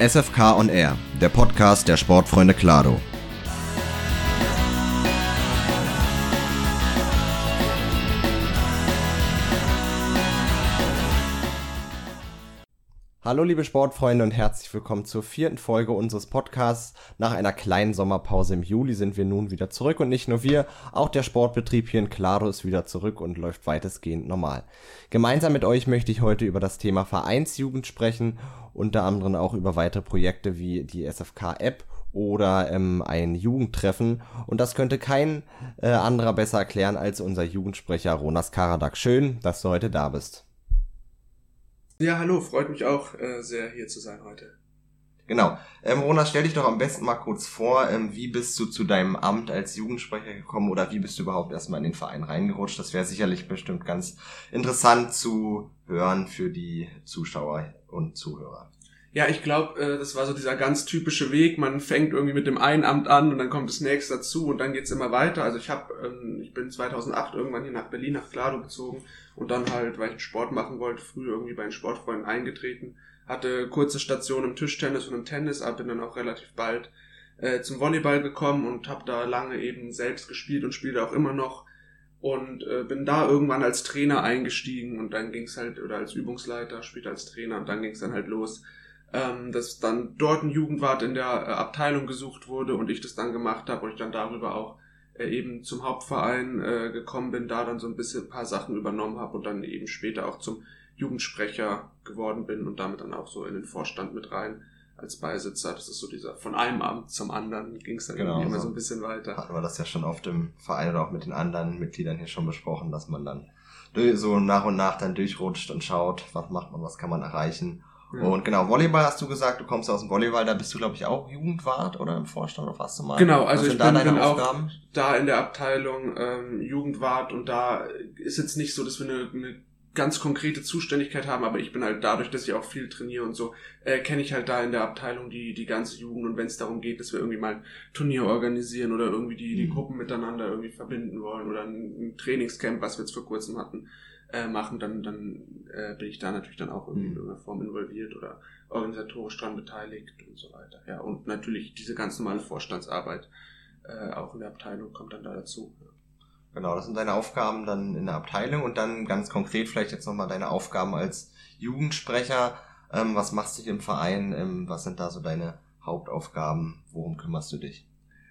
SFK on Air, der Podcast der Sportfreunde Klado. Hallo liebe Sportfreunde und herzlich willkommen zur vierten Folge unseres Podcasts. Nach einer kleinen Sommerpause im Juli sind wir nun wieder zurück und nicht nur wir, auch der Sportbetrieb hier in Claro ist wieder zurück und läuft weitestgehend normal. Gemeinsam mit euch möchte ich heute über das Thema Vereinsjugend sprechen, unter anderem auch über weitere Projekte wie die SFK-App oder ähm, ein Jugendtreffen. Und das könnte kein äh, anderer besser erklären als unser Jugendsprecher Ronas Karadak. Schön, dass du heute da bist. Ja, hallo, freut mich auch äh, sehr hier zu sein heute. Genau. Ähm, Ronas, stell dich doch am besten mal kurz vor, ähm, wie bist du zu deinem Amt als Jugendsprecher gekommen oder wie bist du überhaupt erstmal in den Verein reingerutscht? Das wäre sicherlich bestimmt ganz interessant zu hören für die Zuschauer und Zuhörer. Ja, ich glaube, äh, das war so dieser ganz typische Weg. Man fängt irgendwie mit dem einen Amt an und dann kommt das nächste dazu und dann geht's immer weiter. Also ich habe, ähm, ich bin 2008 irgendwann hier nach Berlin, nach Klado gezogen und dann halt, weil ich einen Sport machen wollte, früher irgendwie bei den Sportfreunden eingetreten. Hatte kurze Stationen im Tischtennis und im Tennis, aber bin dann auch relativ bald äh, zum Volleyball gekommen und habe da lange eben selbst gespielt und spiele auch immer noch und äh, bin da irgendwann als Trainer eingestiegen und dann ging's halt, oder als Übungsleiter, später als Trainer und dann ging's dann halt los, ähm, dass dann dort ein Jugendwart in der äh, Abteilung gesucht wurde und ich das dann gemacht habe und ich dann darüber auch eben zum Hauptverein äh, gekommen bin, da dann so ein bisschen ein paar Sachen übernommen habe und dann eben später auch zum Jugendsprecher geworden bin und damit dann auch so in den Vorstand mit rein als Beisitzer. Das ist so dieser von einem Amt zum anderen ging es dann genau, immer so ein bisschen weiter. Hatten wir das ja schon auf dem Verein oder auch mit den anderen Mitgliedern hier schon besprochen, dass man dann so nach und nach dann durchrutscht und schaut, was macht man, was kann man erreichen. Ja. Und genau, Volleyball hast du gesagt, du kommst aus dem Volleyball, da bist du, glaube ich, auch Jugendwart oder im Vorstand oder was du mal? Genau, also ich bin, bin auch da in der Abteilung ähm, Jugendwart und da ist jetzt nicht so, dass wir eine, eine ganz konkrete Zuständigkeit haben, aber ich bin halt dadurch, dass ich auch viel trainiere und so, äh, kenne ich halt da in der Abteilung die, die ganze Jugend und wenn es darum geht, dass wir irgendwie mal ein Turnier organisieren oder irgendwie die, die mhm. Gruppen miteinander irgendwie verbinden wollen oder ein, ein Trainingscamp, was wir jetzt vor kurzem hatten, äh, machen, dann, dann äh, bin ich da natürlich dann auch irgendwie in mhm. irgendeiner Form involviert oder organisatorisch dran beteiligt und so weiter. Ja, und natürlich diese ganz normale Vorstandsarbeit äh, auch in der Abteilung kommt dann da dazu. Ja. Genau, das sind deine Aufgaben dann in der Abteilung und dann ganz konkret vielleicht jetzt nochmal deine Aufgaben als Jugendsprecher. Ähm, was machst du im Verein? Ähm, was sind da so deine Hauptaufgaben? Worum kümmerst du dich?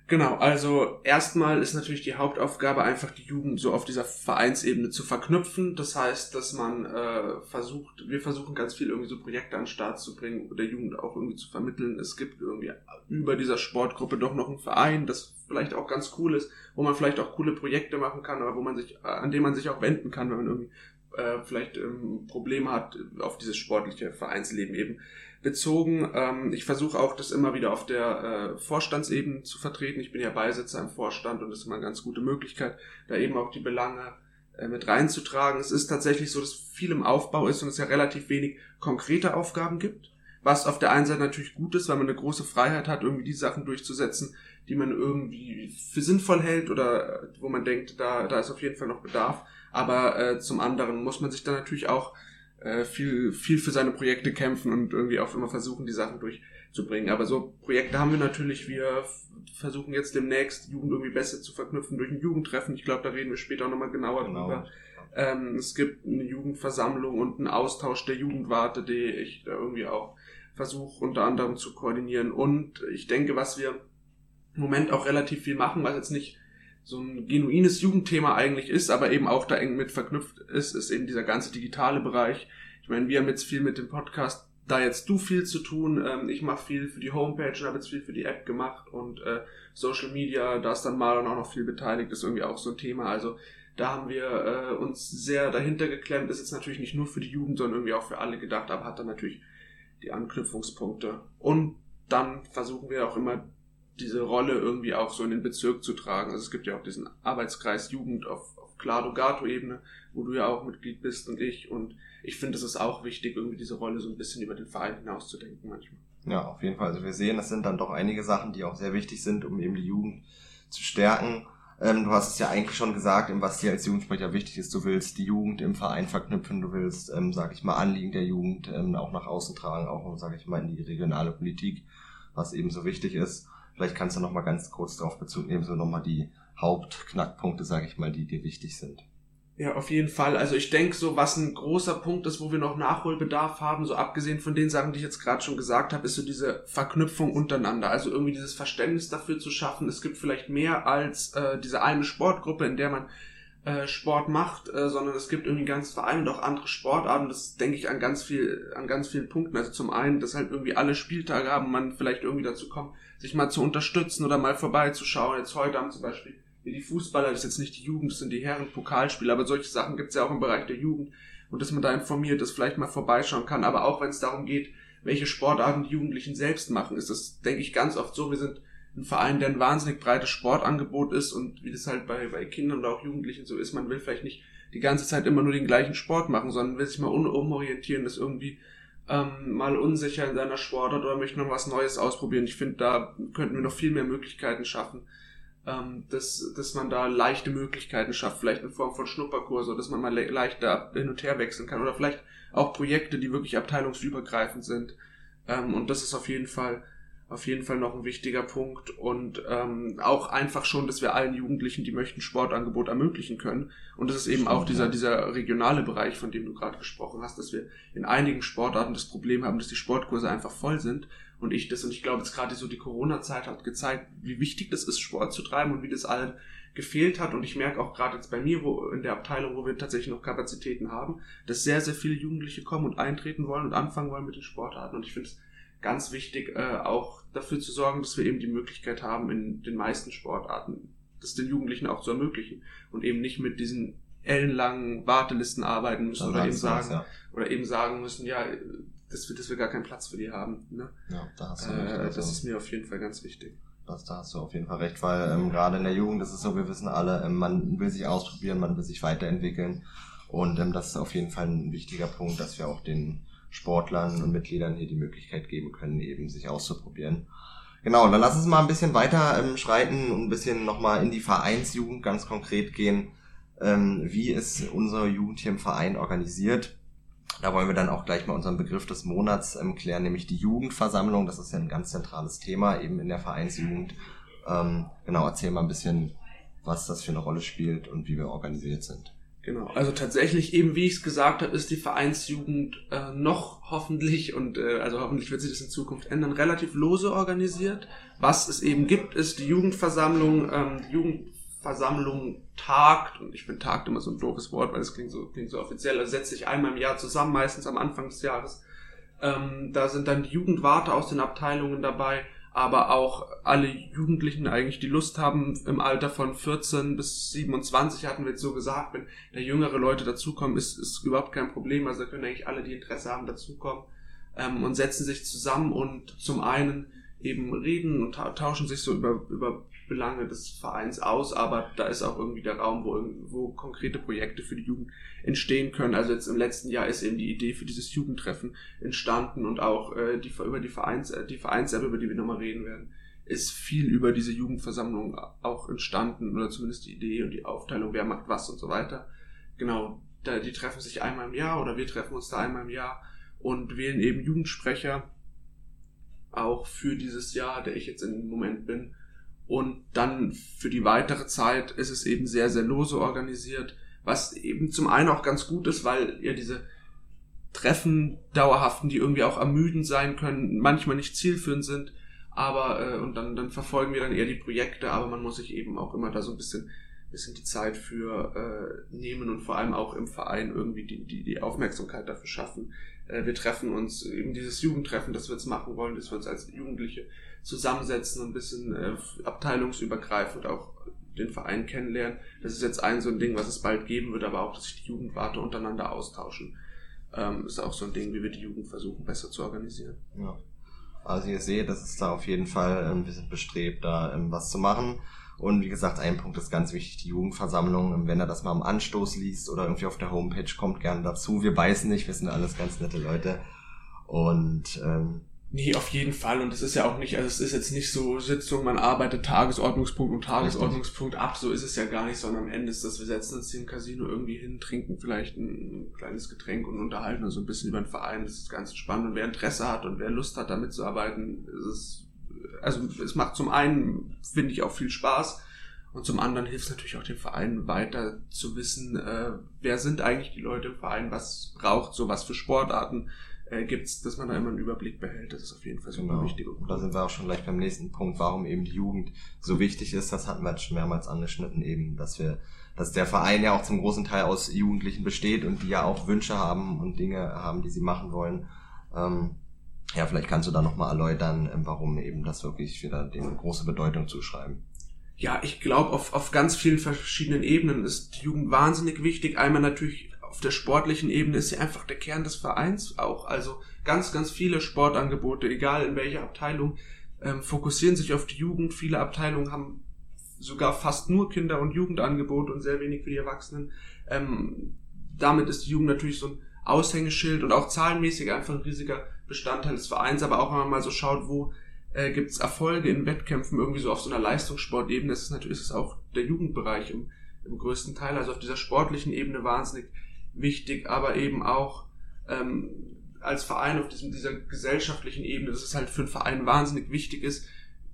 Genau, also erstmal ist natürlich die Hauptaufgabe einfach die Jugend so auf dieser Vereinsebene zu verknüpfen. Das heißt, dass man äh, versucht, wir versuchen ganz viel irgendwie so Projekte an den Start zu bringen, der Jugend auch irgendwie zu vermitteln. Es gibt irgendwie über dieser Sportgruppe doch noch einen Verein, das vielleicht auch ganz cool ist, wo man vielleicht auch coole Projekte machen kann, aber wo man sich, an dem man sich auch wenden kann, wenn man irgendwie äh, vielleicht ähm, Probleme hat auf dieses sportliche Vereinsleben eben bezogen. Ähm, ich versuche auch, das immer wieder auf der äh, Vorstandsebene zu vertreten. Ich bin ja Beisitzer im Vorstand und das ist immer eine ganz gute Möglichkeit, da eben auch die Belange äh, mit reinzutragen. Es ist tatsächlich so, dass viel im Aufbau ist und es ja relativ wenig konkrete Aufgaben gibt. Was auf der einen Seite natürlich gut ist, weil man eine große Freiheit hat, irgendwie die Sachen durchzusetzen, die man irgendwie für sinnvoll hält oder äh, wo man denkt, da, da ist auf jeden Fall noch Bedarf. Aber äh, zum anderen muss man sich dann natürlich auch äh, viel, viel für seine Projekte kämpfen und irgendwie auch immer versuchen, die Sachen durchzubringen. Aber so Projekte haben wir natürlich. Wir versuchen jetzt demnächst Jugend irgendwie besser zu verknüpfen durch ein Jugendtreffen. Ich glaube, da reden wir später auch nochmal genauer genau. drüber. Ähm, es gibt eine Jugendversammlung und einen Austausch der Jugendwarte, die ich da irgendwie auch versuche unter anderem zu koordinieren. Und ich denke, was wir im Moment auch relativ viel machen, was jetzt nicht so ein genuines Jugendthema eigentlich ist, aber eben auch da eng mit verknüpft ist, ist eben dieser ganze digitale Bereich. Ich meine, wir haben jetzt viel mit dem Podcast, da jetzt du viel zu tun. Ähm, ich mache viel für die Homepage und habe jetzt viel für die App gemacht und äh, Social Media, da ist dann Marlon auch noch viel beteiligt, ist irgendwie auch so ein Thema. Also da haben wir äh, uns sehr dahinter geklemmt. Ist jetzt natürlich nicht nur für die Jugend, sondern irgendwie auch für alle gedacht, aber hat dann natürlich die Anknüpfungspunkte. Und dann versuchen wir auch immer diese Rolle irgendwie auch so in den Bezirk zu tragen. Also es gibt ja auch diesen Arbeitskreis Jugend auf, auf Clado-Gato-Ebene, wo du ja auch Mitglied bist und ich. Und ich finde, es ist auch wichtig, irgendwie diese Rolle so ein bisschen über den Verein hinauszudenken manchmal. Ja, auf jeden Fall. Also wir sehen, das sind dann doch einige Sachen, die auch sehr wichtig sind, um eben die Jugend zu stärken. Ähm, du hast es ja eigentlich schon gesagt, was dir als Jugendsprecher wichtig ist. Du willst die Jugend im Verein verknüpfen, du willst, ähm, sag ich mal, Anliegen der Jugend ähm, auch nach außen tragen, auch, sag ich mal, in die regionale Politik, was eben so wichtig ist. Vielleicht kannst du noch mal ganz kurz darauf Bezug nehmen, so nochmal die Hauptknackpunkte, sage ich mal, die dir wichtig sind. Ja, auf jeden Fall. Also ich denke, so was ein großer Punkt ist, wo wir noch Nachholbedarf haben, so abgesehen von den Sachen, die ich jetzt gerade schon gesagt habe, ist so diese Verknüpfung untereinander. Also irgendwie dieses Verständnis dafür zu schaffen. Es gibt vielleicht mehr als äh, diese eine Sportgruppe, in der man äh, Sport macht, äh, sondern es gibt irgendwie ganz Verein und auch andere Sportarten. Das denke ich an ganz viel, an ganz vielen Punkten. Also zum einen, dass halt irgendwie alle Spieltage haben, man vielleicht irgendwie dazu kommt, sich mal zu unterstützen oder mal vorbeizuschauen. Jetzt heute haben zum Beispiel die Fußballer, das ist jetzt nicht die Jugend, das sind die Herren Pokalspiele, aber solche Sachen gibt es ja auch im Bereich der Jugend und dass man da informiert ist, vielleicht mal vorbeischauen kann, aber auch wenn es darum geht, welche Sportarten die Jugendlichen selbst machen, ist das, denke ich, ganz oft so. Wir sind ein Verein, der ein wahnsinnig breites Sportangebot ist und wie das halt bei, bei Kindern oder auch Jugendlichen so ist, man will vielleicht nicht die ganze Zeit immer nur den gleichen Sport machen, sondern will sich mal umorientieren, ist irgendwie ähm, mal unsicher in seiner Sportart oder möchte noch was Neues ausprobieren. Ich finde, da könnten wir noch viel mehr Möglichkeiten schaffen ähm, dass, dass man da leichte Möglichkeiten schafft, vielleicht in Form von Schnupperkurse, dass man mal le leichter hin und her wechseln kann oder vielleicht auch Projekte, die wirklich abteilungsübergreifend sind. Ähm, und das ist auf jeden Fall auf jeden Fall noch ein wichtiger Punkt und ähm, auch einfach schon, dass wir allen Jugendlichen, die möchten, Sportangebot ermöglichen können. Und das ist eben Stimmt, auch dieser, ja. dieser regionale Bereich, von dem du gerade gesprochen hast, dass wir in einigen Sportarten das Problem haben, dass die Sportkurse einfach voll sind und ich das, und ich glaube, jetzt gerade so die Corona-Zeit hat gezeigt, wie wichtig das ist, Sport zu treiben und wie das allen gefehlt hat. Und ich merke auch gerade jetzt bei mir, wo in der Abteilung, wo wir tatsächlich noch Kapazitäten haben, dass sehr, sehr viele Jugendliche kommen und eintreten wollen und anfangen wollen mit den Sportarten. Und ich finde es ganz wichtig, äh, auch dafür zu sorgen, dass wir eben die Möglichkeit haben, in den meisten Sportarten das den Jugendlichen auch zu ermöglichen und eben nicht mit diesen ellenlangen Wartelisten arbeiten müssen oder eben sagen, ja. oder eben sagen müssen, ja, dass wir, dass wir gar keinen Platz für die haben. Ne? Ja, da hast du äh, recht. Also, das ist mir auf jeden Fall ganz wichtig. Das, da hast du auf jeden Fall recht, weil ähm, gerade in der Jugend ist es so, wir wissen alle, ähm, man will sich ausprobieren, man will sich weiterentwickeln und ähm, das ist auf jeden Fall ein wichtiger Punkt, dass wir auch den Sportlern und Mitgliedern hier die Möglichkeit geben können, eben sich auszuprobieren. Genau, dann lass uns mal ein bisschen weiter ähm, schreiten und ein bisschen nochmal in die Vereinsjugend ganz konkret gehen. Ähm, wie ist unsere Jugend hier im Verein organisiert? Da wollen wir dann auch gleich mal unseren Begriff des Monats ähm, klären, nämlich die Jugendversammlung. Das ist ja ein ganz zentrales Thema eben in der Vereinsjugend. Ähm, genau, erzähl mal ein bisschen, was das für eine Rolle spielt und wie wir organisiert sind. Genau, also tatsächlich eben, wie ich es gesagt habe, ist die Vereinsjugend äh, noch hoffentlich und äh, also hoffentlich wird sich das in Zukunft ändern, relativ lose organisiert. Was es eben gibt, ist die Jugendversammlung. Ähm, die Jugend Versammlung tagt, und ich finde tagt immer so ein doofes Wort, weil es klingt so, klingt so offiziell, also setzt sich einmal im Jahr zusammen, meistens am Anfang des Jahres. Ähm, da sind dann die Jugendwarte aus den Abteilungen dabei, aber auch alle Jugendlichen eigentlich, die Lust haben, im Alter von 14 bis 27 hatten wir jetzt so gesagt, wenn da jüngere Leute dazukommen, ist, ist überhaupt kein Problem. Also da können eigentlich alle, die Interesse haben, dazukommen ähm, und setzen sich zusammen und zum einen eben reden und tauschen sich so über, über Belange des Vereins aus, aber da ist auch irgendwie der Raum, wo, wo konkrete Projekte für die Jugend entstehen können. Also jetzt im letzten Jahr ist eben die Idee für dieses Jugendtreffen entstanden und auch äh, die, über die Vereins, die Vereins-App, über die wir nochmal reden werden, ist viel über diese Jugendversammlung auch entstanden oder zumindest die Idee und die Aufteilung, wer macht was und so weiter. Genau, da, die treffen sich einmal im Jahr oder wir treffen uns da einmal im Jahr und wählen eben Jugendsprecher auch für dieses Jahr, der ich jetzt im Moment bin, und dann für die weitere Zeit ist es eben sehr, sehr lose organisiert, was eben zum einen auch ganz gut ist, weil ja diese Treffen dauerhaften, die irgendwie auch ermüdend sein können, manchmal nicht zielführend sind, aber äh, und dann, dann verfolgen wir dann eher die Projekte, aber man muss sich eben auch immer da so ein bisschen, bisschen die Zeit für äh, nehmen und vor allem auch im Verein irgendwie die, die, die Aufmerksamkeit dafür schaffen. Äh, wir treffen uns, eben dieses Jugendtreffen, das wir jetzt machen wollen, das wir uns als Jugendliche zusammensetzen und ein bisschen äh, abteilungsübergreifend auch den Verein kennenlernen. Das ist jetzt ein so ein Ding, was es bald geben wird, aber auch, dass sich die Jugendwarte untereinander austauschen. Ähm, ist auch so ein Ding, wie wir die Jugend versuchen, besser zu organisieren. Ja. Also ihr seht, das ist da auf jeden Fall ein bisschen bestrebt, da ähm, was zu machen. Und wie gesagt, ein Punkt ist ganz wichtig, die Jugendversammlung. Wenn er das mal am Anstoß liest oder irgendwie auf der Homepage, kommt gerne dazu. Wir beißen nicht, wir sind alles ganz nette Leute. Und ähm, Nee, auf jeden Fall. Und es ist ja auch nicht, also es ist jetzt nicht so Sitzung, man arbeitet Tagesordnungspunkt und Tagesordnungspunkt ab, so ist es ja gar nicht, sondern am Ende ist das, wir setzen uns hier im Casino irgendwie hin, trinken vielleicht ein kleines Getränk und unterhalten uns so ein bisschen über den Verein. Das ist ganz spannend. Und wer Interesse hat und wer Lust hat, damit zu arbeiten, ist es, also es macht zum einen, finde ich, auch viel Spaß. Und zum anderen hilft es natürlich auch dem Verein weiter zu wissen, äh, wer sind eigentlich die Leute im Verein, was braucht so was für Sportarten, äh, gibt's, dass man da immer einen Überblick behält. Das ist auf jeden Fall super genau. wichtig. Und da sind wir auch schon gleich beim nächsten Punkt, warum eben die Jugend so wichtig ist. Das hatten wir jetzt schon mehrmals angeschnitten, eben, dass wir, dass der Verein ja auch zum großen Teil aus Jugendlichen besteht und die ja auch Wünsche haben und Dinge haben, die sie machen wollen. Ähm, ja, vielleicht kannst du da nochmal erläutern, ähm, warum eben das wirklich wieder dem große Bedeutung zuschreiben. Ja, ich glaube, auf, auf ganz vielen verschiedenen Ebenen ist die Jugend wahnsinnig wichtig. Einmal natürlich auf der sportlichen Ebene ist sie einfach der Kern des Vereins auch. Also ganz, ganz viele Sportangebote, egal in welcher Abteilung, ähm, fokussieren sich auf die Jugend. Viele Abteilungen haben sogar fast nur Kinder- und Jugendangebote und sehr wenig für die Erwachsenen. Ähm, damit ist die Jugend natürlich so ein Aushängeschild und auch zahlenmäßig einfach ein riesiger Bestandteil des Vereins. Aber auch wenn man mal so schaut, wo äh, gibt es Erfolge in Wettkämpfen irgendwie so auf so einer Leistungssportebene, ist natürlich ist es auch der Jugendbereich im, im größten Teil. Also auf dieser sportlichen Ebene wahnsinnig wichtig, aber eben auch ähm, als Verein auf diesem, dieser gesellschaftlichen Ebene, dass es halt für einen Verein wahnsinnig wichtig ist,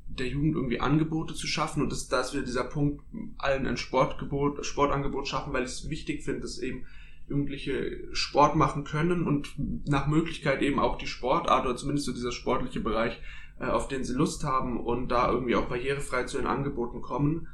der Jugend irgendwie Angebote zu schaffen und dass das wieder dieser Punkt, allen ein Sportgebot, Sportangebot schaffen, weil ich es wichtig finde, dass eben Jugendliche Sport machen können und nach Möglichkeit eben auch die Sportart oder zumindest so dieser sportliche Bereich, äh, auf den sie Lust haben und da irgendwie auch barrierefrei zu den Angeboten kommen.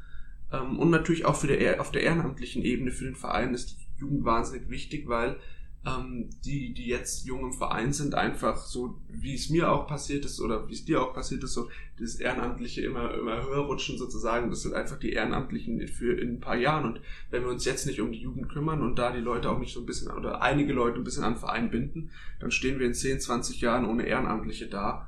Ähm, und natürlich auch für der, auf der ehrenamtlichen Ebene für den Verein ist Jugend wahnsinnig wichtig, weil ähm, die, die jetzt jung im Verein sind, einfach so, wie es mir auch passiert ist oder wie es dir auch passiert ist, so das Ehrenamtliche immer, immer höher rutschen sozusagen. Das sind einfach die Ehrenamtlichen für in ein paar Jahren. Und wenn wir uns jetzt nicht um die Jugend kümmern und da die Leute auch nicht so ein bisschen oder einige Leute ein bisschen an den Verein binden, dann stehen wir in 10, 20 Jahren ohne Ehrenamtliche da.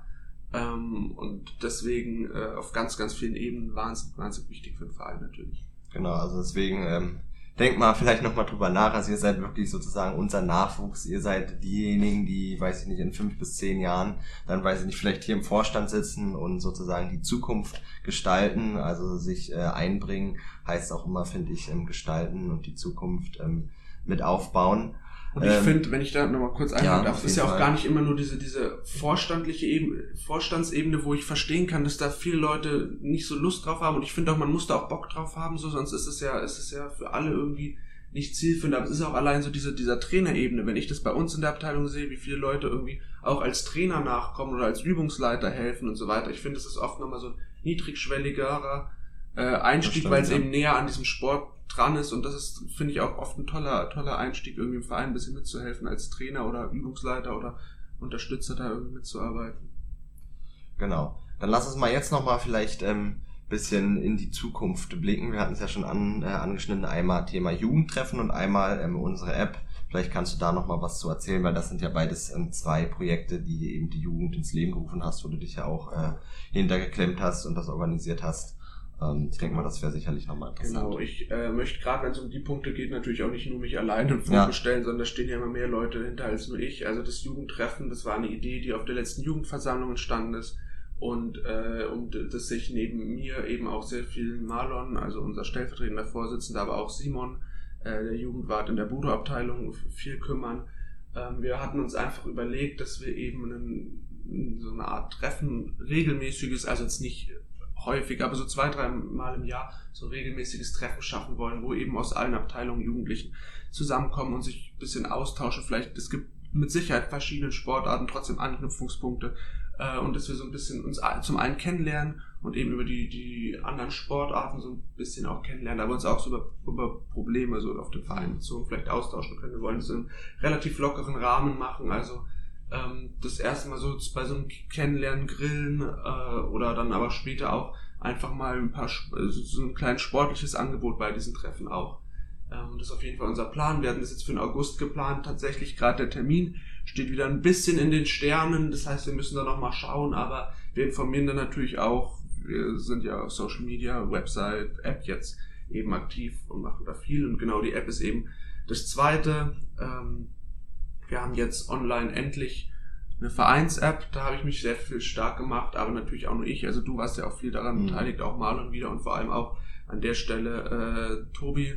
Ähm, und deswegen äh, auf ganz, ganz vielen Ebenen wahnsinnig, wahnsinnig wichtig für den Verein natürlich. Genau, also deswegen ähm, denkt mal vielleicht nochmal drüber nach. Also ihr seid wirklich sozusagen unser Nachwuchs. Ihr seid diejenigen, die, weiß ich nicht, in fünf bis zehn Jahren dann, weiß ich nicht, vielleicht hier im Vorstand sitzen und sozusagen die Zukunft gestalten, also sich äh, einbringen, heißt auch immer, finde ich, ähm, gestalten und die Zukunft ähm, mit aufbauen. Und ich ähm, finde, wenn ich da nochmal kurz einhaken ja, darf, ist ja auch Fall. gar nicht immer nur diese, diese vorstandliche Ebene, Vorstandsebene, wo ich verstehen kann, dass da viele Leute nicht so Lust drauf haben. Und ich finde auch, man muss da auch Bock drauf haben, so, sonst ist es ja, ist es ja für alle irgendwie nicht zielführend. Aber es ist auch allein so diese, dieser Trainerebene. Wenn ich das bei uns in der Abteilung sehe, wie viele Leute irgendwie auch als Trainer nachkommen oder als Übungsleiter helfen und so weiter. Ich finde, es ist oft nochmal so ein niedrigschwelligerer äh, Einstieg, weil es ja. eben näher an diesem Sport dran ist und das ist, finde ich, auch oft ein toller, toller Einstieg, irgendwie im Verein ein bisschen mitzuhelfen als Trainer oder Übungsleiter oder Unterstützer da irgendwie mitzuarbeiten. Genau. Dann lass uns mal jetzt nochmal vielleicht ähm, bisschen in die Zukunft blicken. Wir hatten es ja schon an, äh, angeschnitten, einmal Thema Jugendtreffen und einmal ähm, unsere App. Vielleicht kannst du da nochmal was zu erzählen, weil das sind ja beides ähm, zwei Projekte, die eben die Jugend ins Leben gerufen hast, wo du dich ja auch äh, hintergeklemmt hast und das organisiert hast. Ähm, ich denke mal, das wäre sicherlich nochmal interessant. Genau, ich äh, möchte gerade, wenn es um die Punkte geht, natürlich auch nicht nur mich alleine vorstellen, ja. sondern da stehen ja immer mehr Leute hinter als nur ich. Also das Jugendtreffen, das war eine Idee, die auf der letzten Jugendversammlung entstanden ist. Und äh, um das sich neben mir eben auch sehr viel Marlon, also unser stellvertretender Vorsitzender, aber auch Simon, äh, der Jugendwart in der Budo-Abteilung, viel kümmern. Ähm, wir hatten uns einfach überlegt, dass wir eben einen, so eine Art Treffen regelmäßiges, also jetzt nicht häufig, aber so zwei, drei Mal im Jahr so regelmäßiges Treffen schaffen wollen, wo eben aus allen Abteilungen Jugendlichen zusammenkommen und sich ein bisschen austauschen. Vielleicht, es gibt mit Sicherheit verschiedene Sportarten, trotzdem Anknüpfungspunkte äh, und dass wir so ein bisschen uns zum einen kennenlernen und eben über die, die anderen Sportarten so ein bisschen auch kennenlernen, aber uns auch so über, über Probleme so auf den Verein bezogen vielleicht austauschen können. Wir wollen das in einem relativ lockeren Rahmen machen, also ähm, das erste Mal so bei so einem Kennenlernen grillen äh, oder dann aber später auch einfach mal ein paar so ein kleines sportliches Angebot bei diesen Treffen auch. Ähm, das ist auf jeden Fall unser Plan. Wir hatten das jetzt für den August geplant. Tatsächlich gerade der Termin steht wieder ein bisschen in den Sternen. Das heißt, wir müssen da noch mal schauen, aber wir informieren dann natürlich auch. Wir sind ja auf Social Media, Website, App jetzt eben aktiv und machen da viel. Und genau die App ist eben das zweite. Ähm, wir haben jetzt online endlich eine Vereins-App, da habe ich mich sehr viel stark gemacht, aber natürlich auch nur ich. Also du warst ja auch viel daran mhm. beteiligt, auch mal und wieder und vor allem auch an der Stelle äh, Tobi,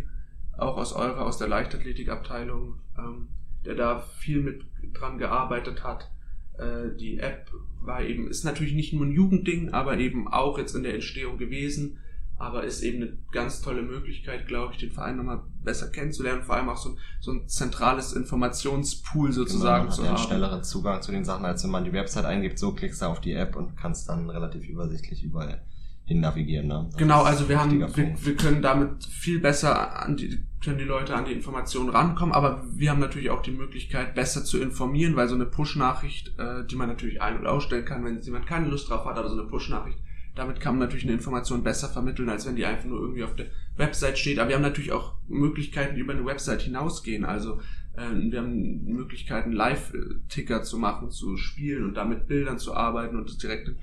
auch aus eurer, aus der Leichtathletikabteilung, ähm, der da viel mit dran gearbeitet hat. Äh, die App war eben, ist natürlich nicht nur ein Jugendding, aber eben auch jetzt in der Entstehung gewesen aber ist eben eine ganz tolle Möglichkeit, glaube ich, den Verein nochmal besser kennenzulernen, vor allem auch so, so ein zentrales Informationspool sozusagen genau, zu haben. einen schnelleren Zugang zu den Sachen, als wenn man die Website eingibt, so klickst du auf die App und kannst dann relativ übersichtlich überall hin navigieren. Ne? genau, also wir haben, wir, wir, können damit viel besser an die, können die Leute an die Informationen rankommen, aber wir haben natürlich auch die Möglichkeit, besser zu informieren, weil so eine Push-Nachricht, äh, die man natürlich ein- und ausstellen kann, wenn jemand keine Lust drauf hat, aber so eine Push-Nachricht damit kann man natürlich eine Information besser vermitteln, als wenn die einfach nur irgendwie auf der Website steht. Aber wir haben natürlich auch Möglichkeiten, die über eine Website hinausgehen. Also äh, wir haben Möglichkeiten, Live-Ticker zu machen, zu spielen und damit Bildern zu arbeiten und das direkt in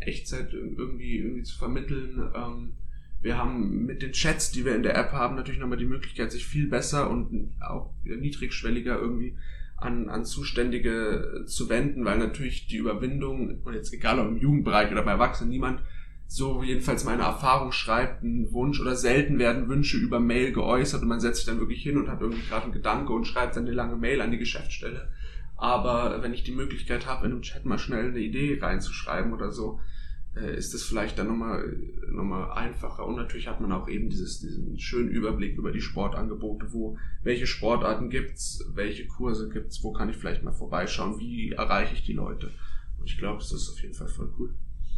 Echtzeit irgendwie, irgendwie zu vermitteln. Ähm, wir haben mit den Chats, die wir in der App haben, natürlich nochmal die Möglichkeit, sich viel besser und auch niedrigschwelliger irgendwie an, an Zuständige zu wenden, weil natürlich die Überwindung, und jetzt egal ob im Jugendbereich oder bei Erwachsenen, niemand so jedenfalls meine Erfahrung schreibt, einen Wunsch oder selten werden Wünsche über Mail geäußert und man setzt sich dann wirklich hin und hat irgendwie gerade einen Gedanke und schreibt dann eine lange Mail an die Geschäftsstelle. Aber wenn ich die Möglichkeit habe, in einem Chat mal schnell eine Idee reinzuschreiben oder so, äh, ist es vielleicht dann nochmal noch mal einfacher. Und natürlich hat man auch eben dieses, diesen schönen Überblick über die Sportangebote, wo, welche Sportarten gibt's, welche Kurse gibt's, wo kann ich vielleicht mal vorbeischauen, wie erreiche ich die Leute. Und ich glaube, das ist auf jeden Fall voll cool.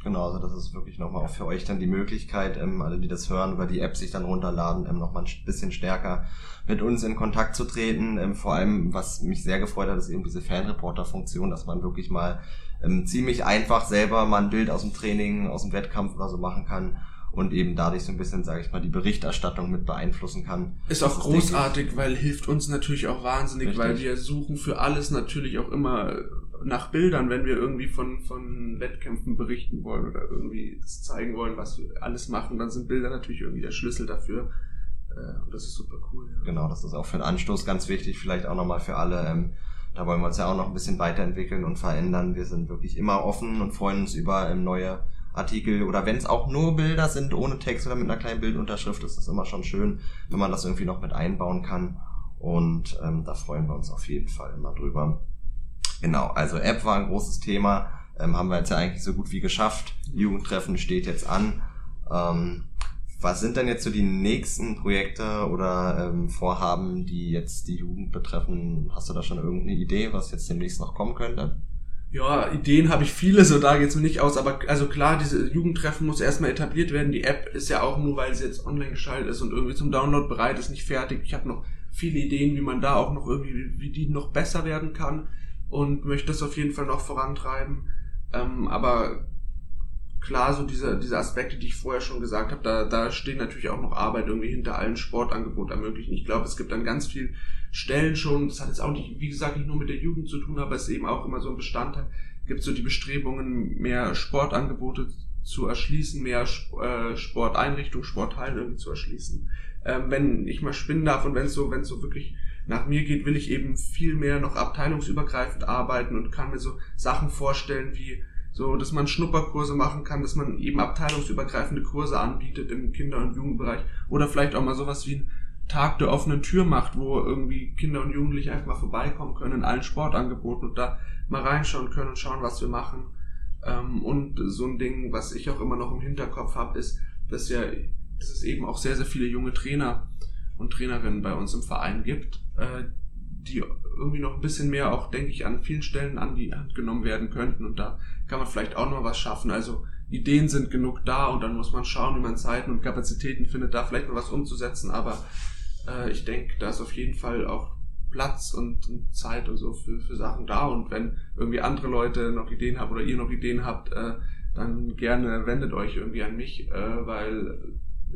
Genau, also das ist wirklich nochmal auch für euch dann die Möglichkeit, ähm, alle, die das hören, über die App sich dann runterladen, ähm, nochmal ein bisschen stärker mit uns in Kontakt zu treten. Ähm, vor allem, was mich sehr gefreut hat, ist eben diese Fanreporter-Funktion, dass man wirklich mal ähm, ziemlich einfach selber mal ein Bild aus dem Training, aus dem Wettkampf oder so machen kann und eben dadurch so ein bisschen, sage ich mal, die Berichterstattung mit beeinflussen kann. Ist auch großartig, ist weil hilft uns natürlich auch wahnsinnig, Richtig. weil wir suchen für alles natürlich auch immer nach Bildern, wenn wir irgendwie von, von Wettkämpfen berichten wollen oder irgendwie das zeigen wollen, was wir alles machen, dann sind Bilder natürlich irgendwie der Schlüssel dafür. Äh, und das ist super cool. Ja. Genau, das ist auch für den Anstoß ganz wichtig, vielleicht auch nochmal für alle. Ähm, da wollen wir uns ja auch noch ein bisschen weiterentwickeln und verändern. Wir sind wirklich immer offen und freuen uns über ähm, neue Artikel oder wenn es auch nur Bilder sind ohne Text oder mit einer kleinen Bildunterschrift, ist das immer schon schön, wenn man das irgendwie noch mit einbauen kann. Und ähm, da freuen wir uns auf jeden Fall immer drüber. Genau, also App war ein großes Thema, ähm, haben wir jetzt ja eigentlich so gut wie geschafft. Jugendtreffen steht jetzt an. Ähm, was sind denn jetzt so die nächsten Projekte oder ähm, Vorhaben, die jetzt die Jugend betreffen? Hast du da schon irgendeine Idee, was jetzt demnächst noch kommen könnte? Ja, Ideen habe ich viele, so da geht's mir nicht aus, aber also klar, diese Jugendtreffen muss erstmal etabliert werden. Die App ist ja auch nur, weil sie jetzt online geschaltet ist und irgendwie zum Download bereit ist, nicht fertig. Ich habe noch viele Ideen, wie man da auch noch irgendwie, wie die noch besser werden kann und möchte das auf jeden Fall noch vorantreiben. Ähm, aber klar, so diese, diese Aspekte, die ich vorher schon gesagt habe, da, da stehen natürlich auch noch Arbeit irgendwie hinter allen Sportangeboten ermöglichen. Ich glaube, es gibt dann ganz viel Stellen schon, das hat jetzt auch nicht, wie gesagt, nicht nur mit der Jugend zu tun, aber es ist eben auch immer so ein Bestandteil, gibt so die Bestrebungen, mehr Sportangebote zu erschließen, mehr äh, Sporteinrichtungen, Sporthallen irgendwie zu erschließen. Ähm, wenn ich mal spinnen darf und wenn es so, wenn es so wirklich nach mir geht, will ich eben viel mehr noch abteilungsübergreifend arbeiten und kann mir so Sachen vorstellen wie so, dass man Schnupperkurse machen kann, dass man eben abteilungsübergreifende Kurse anbietet im Kinder- und Jugendbereich oder vielleicht auch mal sowas wie ein Tag der offenen Tür macht, wo irgendwie Kinder und Jugendliche einfach mal vorbeikommen können in allen Sportangeboten und da mal reinschauen können und schauen, was wir machen. Ähm, und so ein Ding, was ich auch immer noch im Hinterkopf habe, ist, dass ja, dass es eben auch sehr, sehr viele junge Trainer und Trainerinnen bei uns im Verein gibt, äh, die irgendwie noch ein bisschen mehr auch, denke ich, an vielen Stellen an die Hand genommen werden könnten. Und da kann man vielleicht auch noch was schaffen. Also Ideen sind genug da und dann muss man schauen, wie man Zeiten und Kapazitäten findet, da vielleicht noch was umzusetzen. Aber äh, ich denke, da ist auf jeden Fall auch Platz und, und Zeit und so für, für Sachen da. Und wenn irgendwie andere Leute noch Ideen haben oder ihr noch Ideen habt, äh, dann gerne wendet euch irgendwie an mich, äh, weil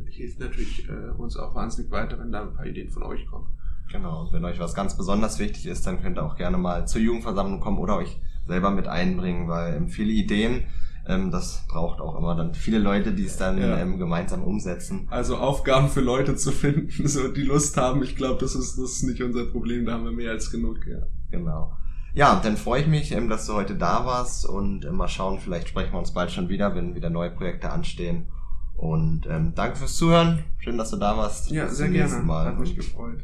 hilft natürlich äh, uns auch wahnsinnig weiter, wenn da ein paar Ideen von euch kommen. Genau, und wenn euch was ganz besonders wichtig ist, dann könnt ihr auch gerne mal zur Jugendversammlung kommen oder euch selber mit einbringen, weil ähm, viele Ideen, ähm, das braucht auch immer dann viele Leute, die es dann ja. ähm, gemeinsam umsetzen. Also Aufgaben für Leute zu finden, so die Lust haben, ich glaube, das ist, das ist nicht unser Problem, da haben wir mehr als genug, ja. Genau. Ja, dann freue ich mich, ähm, dass du heute da warst und äh, mal schauen, vielleicht sprechen wir uns bald schon wieder, wenn wieder neue Projekte anstehen. Und ähm, danke fürs Zuhören. Schön, dass du da warst. Ja, Bis sehr zum gerne. Mal. Hat mich gefreut.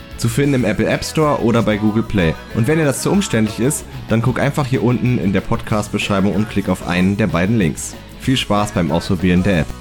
Zu finden im Apple App Store oder bei Google Play. Und wenn dir das zu umständlich ist, dann guck einfach hier unten in der Podcast-Beschreibung und klick auf einen der beiden Links. Viel Spaß beim Ausprobieren der App.